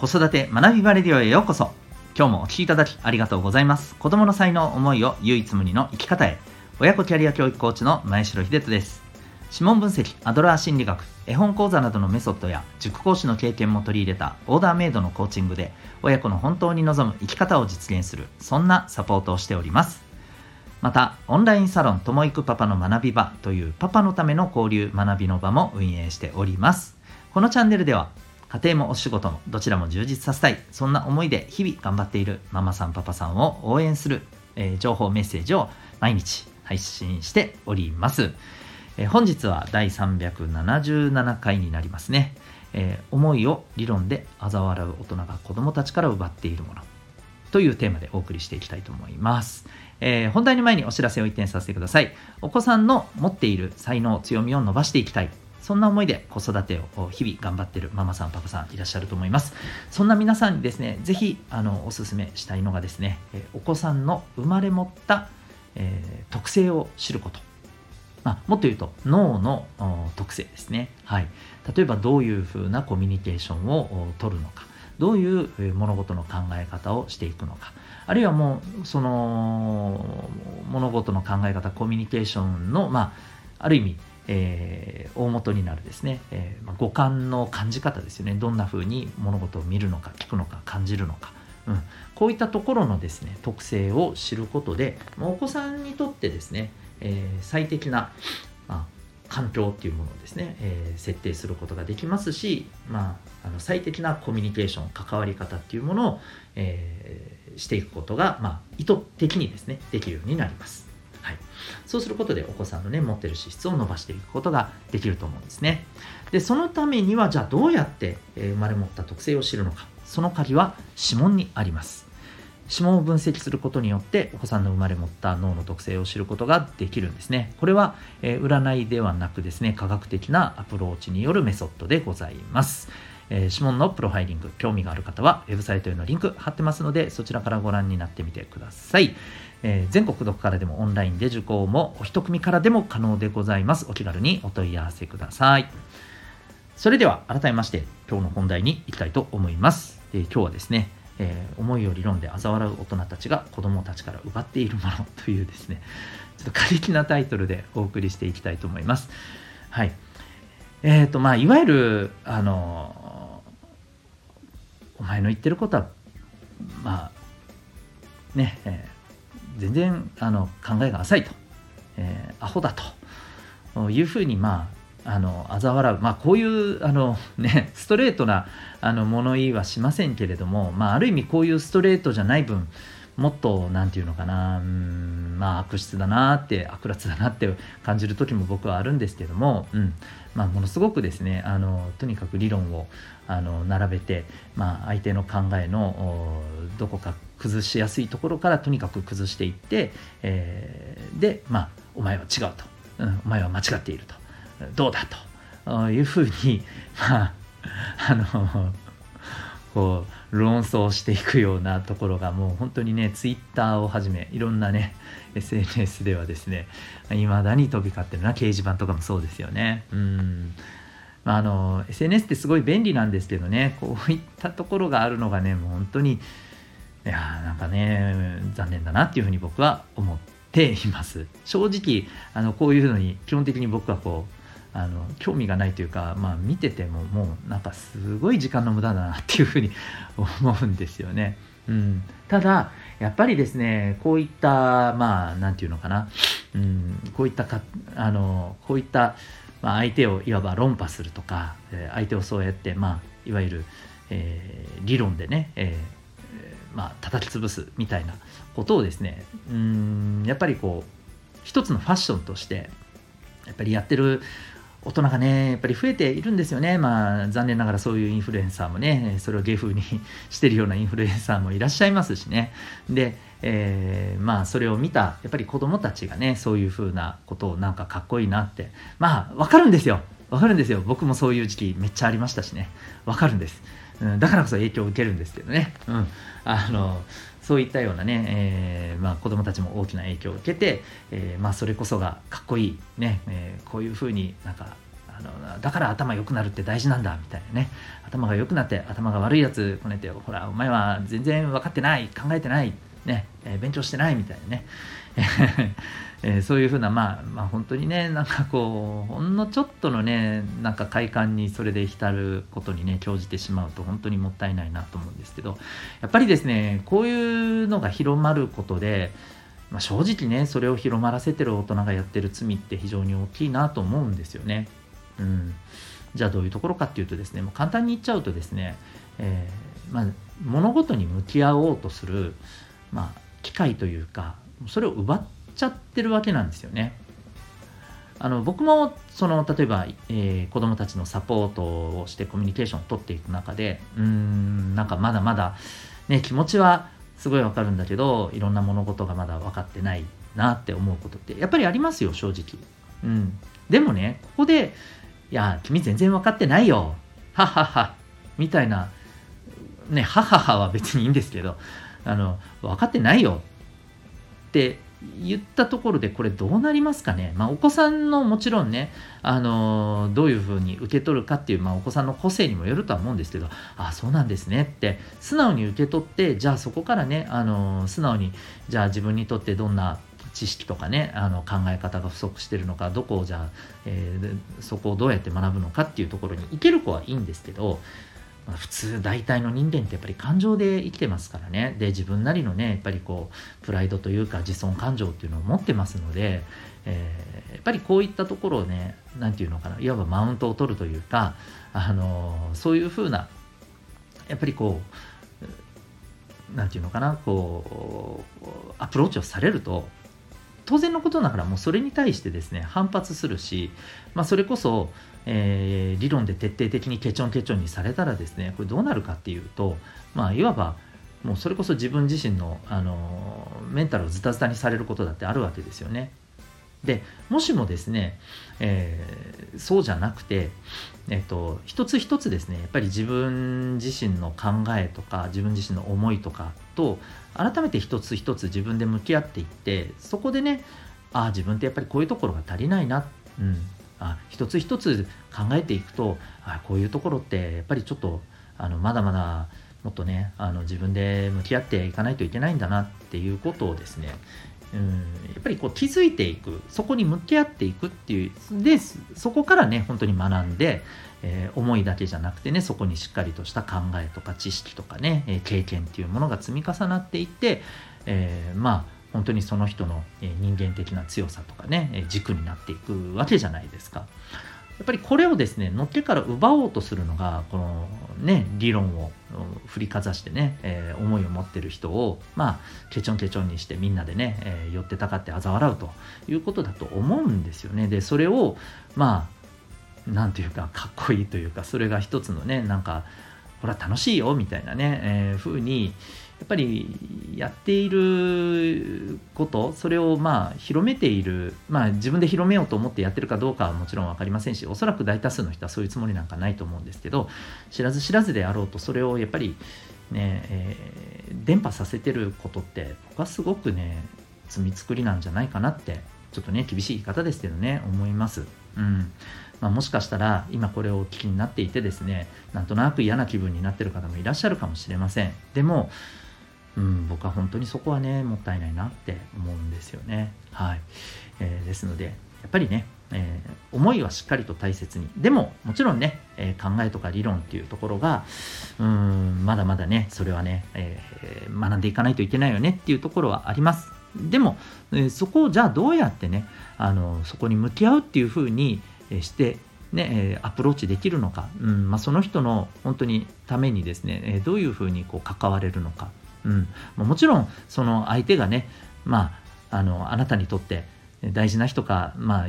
子育て学びバレディオへようこそ。今日もお聴きいただきありがとうございます。子供の才能思いを唯一無二の生き方へ。親子キャリア教育コーチの前城秀人です。指紋分析アドラー心理学。絵本講座などのメソッドや塾講師の経験も取り入れたオーダーメイドのコーチングで親子の本当に望む生き方を実現するそんなサポートをしております。またオンラインサロンともいくパパの学び場というパパのための交流学びの場も運営しております。このチャンネルでは家庭もお仕事もどちらも充実させたいそんな思いで日々頑張っているママさんパパさんを応援する、えー、情報メッセージを毎日配信しております、えー、本日は第377回になりますね、えー、思いを理論で嘲笑う大人が子供たちから奪っているものというテーマでお送りしていきたいと思います。えー、本題の前にお知らせを一点させてください。お子さんの持っている才能、強みを伸ばしていきたい。そんな思いで子育てを日々頑張ってるママさん、パパさんいらっしゃると思います。そんな皆さんにですね、ぜひあのお勧めしたいのがですね、お子さんの生まれ持った、えー、特性を知ること。まあ、もっと言うと脳の特性ですね、はい、例えばどういうふうなコミュニケーションを取るのかどういう物事の考え方をしていくのかあるいはもうその物事の考え方コミュニケーションの、まあ、ある意味えー、大元になるですね、えーまあ、五感の感じ方ですよね。どんな風に物事を見るのか聞くのか感じるのか、うん、こういったところのですね特性を知ることでお子さんにとってですね、えー、最適な、まあ、環境っていうものをですね、えー、設定することができますし、まあ、あの最適なコミュニケーション関わり方っていうものを、えー、していくことが、まあ、意図的にですねできるようになります。はい、そうすることでお子さんのね持ってる資質を伸ばしていくことができると思うんですね。でそのためにはじゃあどうやって生まれ持った特性を知るのか。その鍵は指紋にあります。指紋を分析することによってお子さんの生まれ持った脳の特性を知ることができるんですね。これは、え占いではなくですね科学的なアプローチによるメソッドでございます。えー、指紋のプロファイリング、興味がある方は、ウェブサイトへのリンク貼ってますので、そちらからご覧になってみてください。えー、全国どこからでもオンラインで受講も、お一組からでも可能でございます。お気軽にお問い合わせください。それでは、改めまして、今日の本題に行きたいと思います。えー、今日はですね、えー、思いを理論で嘲笑う大人たちが子供たちから奪っているものというですね、ちょっと過激なタイトルでお送りしていきたいと思います。はい。えっ、ー、と、まあ、いわゆる、あのお前の言ってることはまあね、えー、全然あの考えが浅いと、えー、アホだと。いうふうにまああの嘲笑う、まあ、こういうあの、ね、ストレートなあの物言いはしませんけれども、まあ、ある意味こういうストレートじゃない分もっと何て言うのかなうんまあ悪質だなって悪辣だなって感じる時も僕はあるんですけども、うん。まあ、ものすごくですねあのとにかく理論をあの並べて、まあ、相手の考えのどこか崩しやすいところからとにかく崩していって、えー、で、まあ、お前は違うと、うん、お前は間違っていると。どうだと。いうふうに、まあ、あのこう論争していくようなところがもう本当にねツイッターをはじめいろんなね SNS ではですねいまだに飛び交ってるな掲示板とかもそうですよね。うん。まあ、の SNS ってすごい便利なんですけどねこういったところがあるのがねもう本当にいやなんかね残念だなっていうふうに僕は思っています。正直あのこういうのに基本的に僕はこうあの興味がないというか、まあ、見ててももうなんかすごい時間の無駄だなっていうふうに 思うんですよね。うん、ただやっぱりですねこういったまあ何て言うのかな、うん、こういったかあのこういったまあ、相手をいわば論破するとか、相手をそうやって、まあ、いわゆる、えー、理論でね、えーまあ叩き潰すみたいなことをですねうんやっぱりこう一つのファッションとしてやっぱりやってる大人がね、やっぱり増えているんですよね。まあ、残念ながらそういうインフルエンサーもね、それを芸風にしてるようなインフルエンサーもいらっしゃいますしね。で、えー、まあ、それを見た、やっぱり子供たちがね、そういうふうなことをなんかかっこいいなって、まあ、わかるんですよ。わかるんですよ。僕もそういう時期めっちゃありましたしね。わかるんです。うん、だからこそ影響を受けるんですけどね。うん。あの、そういったようなね、えーまあ、子どもたちも大きな影響を受けて、えーまあ、それこそがかっこいい、ねえー、こういうふうになんかあのだから頭良くなるって大事なんだみたいなね頭が良くなって頭が悪いやつこねてほらお前は全然分かってない考えてないね、え、勉強してないみたいなね え、そういうふうな、まあ、まあ本当にねなんかこうほんのちょっとのねなんか快感にそれで浸ることにね興じてしまうと本当にもったいないなと思うんですけどやっぱりですねこういうのが広まることでまあ、正直ねそれを広まらせてる大人がやってる罪って非常に大きいなと思うんですよね。うん、じゃあどういうところかっていうとですねもう簡単に言っちゃうとですね、えー、まあ、物事に向き合おうとする、まあ、機会というかそれを奪っちゃってるわけなんですよね。あの僕もその例えば、えー、子どもたちのサポートをしてコミュニケーションを取っていく中でうんなんかまだまだ、ね、気持ちはすごいわかるんだけどいろんな物事がまだ分かってないなって思うことってやっぱりありますよ正直。うん。でもねここでいや君全然分かってないよ。ははは。みたいなねはははは別にいいんですけど。あの分かってないよって言ったところでこれどうなりますかね、まあ、お子さんのもちろんね、あのどういうふうに受け取るかっていう、まあ、お子さんの個性にもよるとは思うんですけどああそうなんですねって素直に受け取ってじゃあそこからね、あの素直にじゃあ自分にとってどんな知識とかねあの考え方が不足してるのかどこをじゃあ、えー、そこをどうやって学ぶのかっていうところに行ける子はいいんですけど、普通大体の人間ってやっぱり感情で生きてますからね。で自分なりのねやっぱりこうプライドというか自尊感情っていうのを持ってますので、えー、やっぱりこういったところをね何て言うのかないわばマウントを取るというか、あのー、そういうふうなやっぱりこう何て言うのかなこうアプローチをされると当然のことながらもうそれに対してですね反発するし、まあ、それこそえー、理論で徹底的にケチョンケチョンにされたらですねこれどうなるかっていうとまあいわばもうそれこそ自分自身の、あのメンタルをズタズタにされることだってあるわけですよね。でもしもですね、えー、そうじゃなくて、えっと、一つ一つですねやっぱり自分自身の考えとか自分自身の思いとかと改めて一つ一つ自分で向き合っていってそこでねああ自分ってやっぱりこういうところが足りないな、うん、あ一つ一つ考えていくとあこういうところってやっぱりちょっとあのまだまだもっとねあの自分で向き合っていかないといけないんだなっていうことをですねうんやっぱりこう気づいていくそこに向き合っていくっていうでそこからね本当に学んで、えー、思いだけじゃなくてねそこにしっかりとした考えとか知識とかね、え経験っていうものが積み重なっていって、えー、まあ本当にその人の人間的な強さとかね軸になっていくわけじゃないですか。やっぱりこれをですねのっけから奪おうとするのがこのね理論を振りかざしてね、えー、思いを持ってる人をまあケチョンケチョンにしてみんなでね、えー、寄ってたかって嘲笑うということだと思うんですよね。でそれをまあなんていうかかっこいいというかそれが一つのねなんかほら楽しいよみたいなね、えー、風にやっぱりやっていることそれをまあ広めているまあ自分で広めようと思ってやってるかどうかはもちろん分かりませんしおそらく大多数の人はそういうつもりなんかないと思うんですけど知らず知らずであろうとそれをやっぱりね、えー、伝播させてることって僕はすごくね罪作りなんじゃないかなってちょっとね厳しい言い方ですけどね思います。うんまあ、もしかしたら今これをお聞きになっていてですねなんとなく嫌な気分になってる方もいらっしゃるかもしれませんでもうん、僕は本当にそこはねもったいないなって思うんですよね。はい、えー、ですのでやっぱりね、えー、思いはしっかりと大切にでももちろんね、えー、考えとか理論っていうところがうんまだまだねそれはね、え学んでいかないといけないよねっていうところはあります。でも、えそこをじゃあどうやってねあのそこに向き合うっていうふうにしてね、アプローチできるのか、うんまあ、その人の本当にためにですねどういうふうにこう関われるのかうん、もちろんその相手がね、まあ、あのあなたにとって大事な人か、まあ、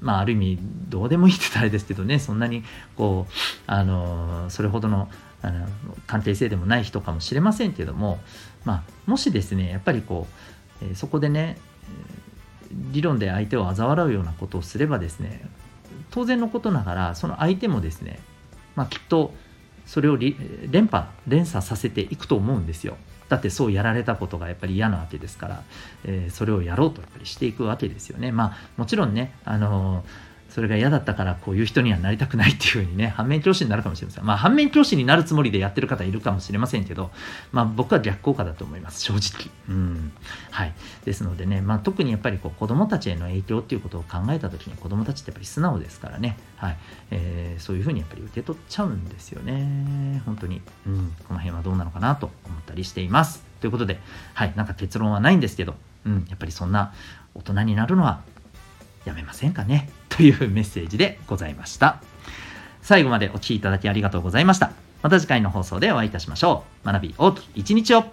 まあ、ある意味どうでもいいって言ったらあれですけどねそんなにこうあのそれほどのあの関係性でもない人かもしれませんけども、まあ、もしですねやっぱりこう、そこでね理論で相手を嘲笑うようなことをすればですね当然のことながらその相手もですね、まあ、きっとそれを連覇連鎖させていくと思うんですよ。だってそうやられたことがやっぱり嫌なわけですから、えー、それをやろうとやっぱりしていくわけですよね。まあもちろんねあのーそれが嫌だったからこういう人にはなりたくないっていうふうにね、反面教師になるかもしれません。まあ反面教師になるつもりでやってる方いるかもしれませんけど、まあ僕は逆効果だと思います、正直。うん。はい。ですのでね、まあ特にやっぱりこう子供たちへの影響っていうことを考えた時に子供たちってやっぱり素直ですからね、はい。えー、そういうふうにやっぱり受け取っちゃうんですよね。本当に。うん。この辺はどうなのかなと思ったりしています。ということで、はい。なんか結論はないんですけど、うん。やっぱりそんな大人になるのはやめませんかねというメッセージでございました。最後までお聴きいただきありがとうございました。また次回の放送でお会いいたしましょう。学び大きい一日を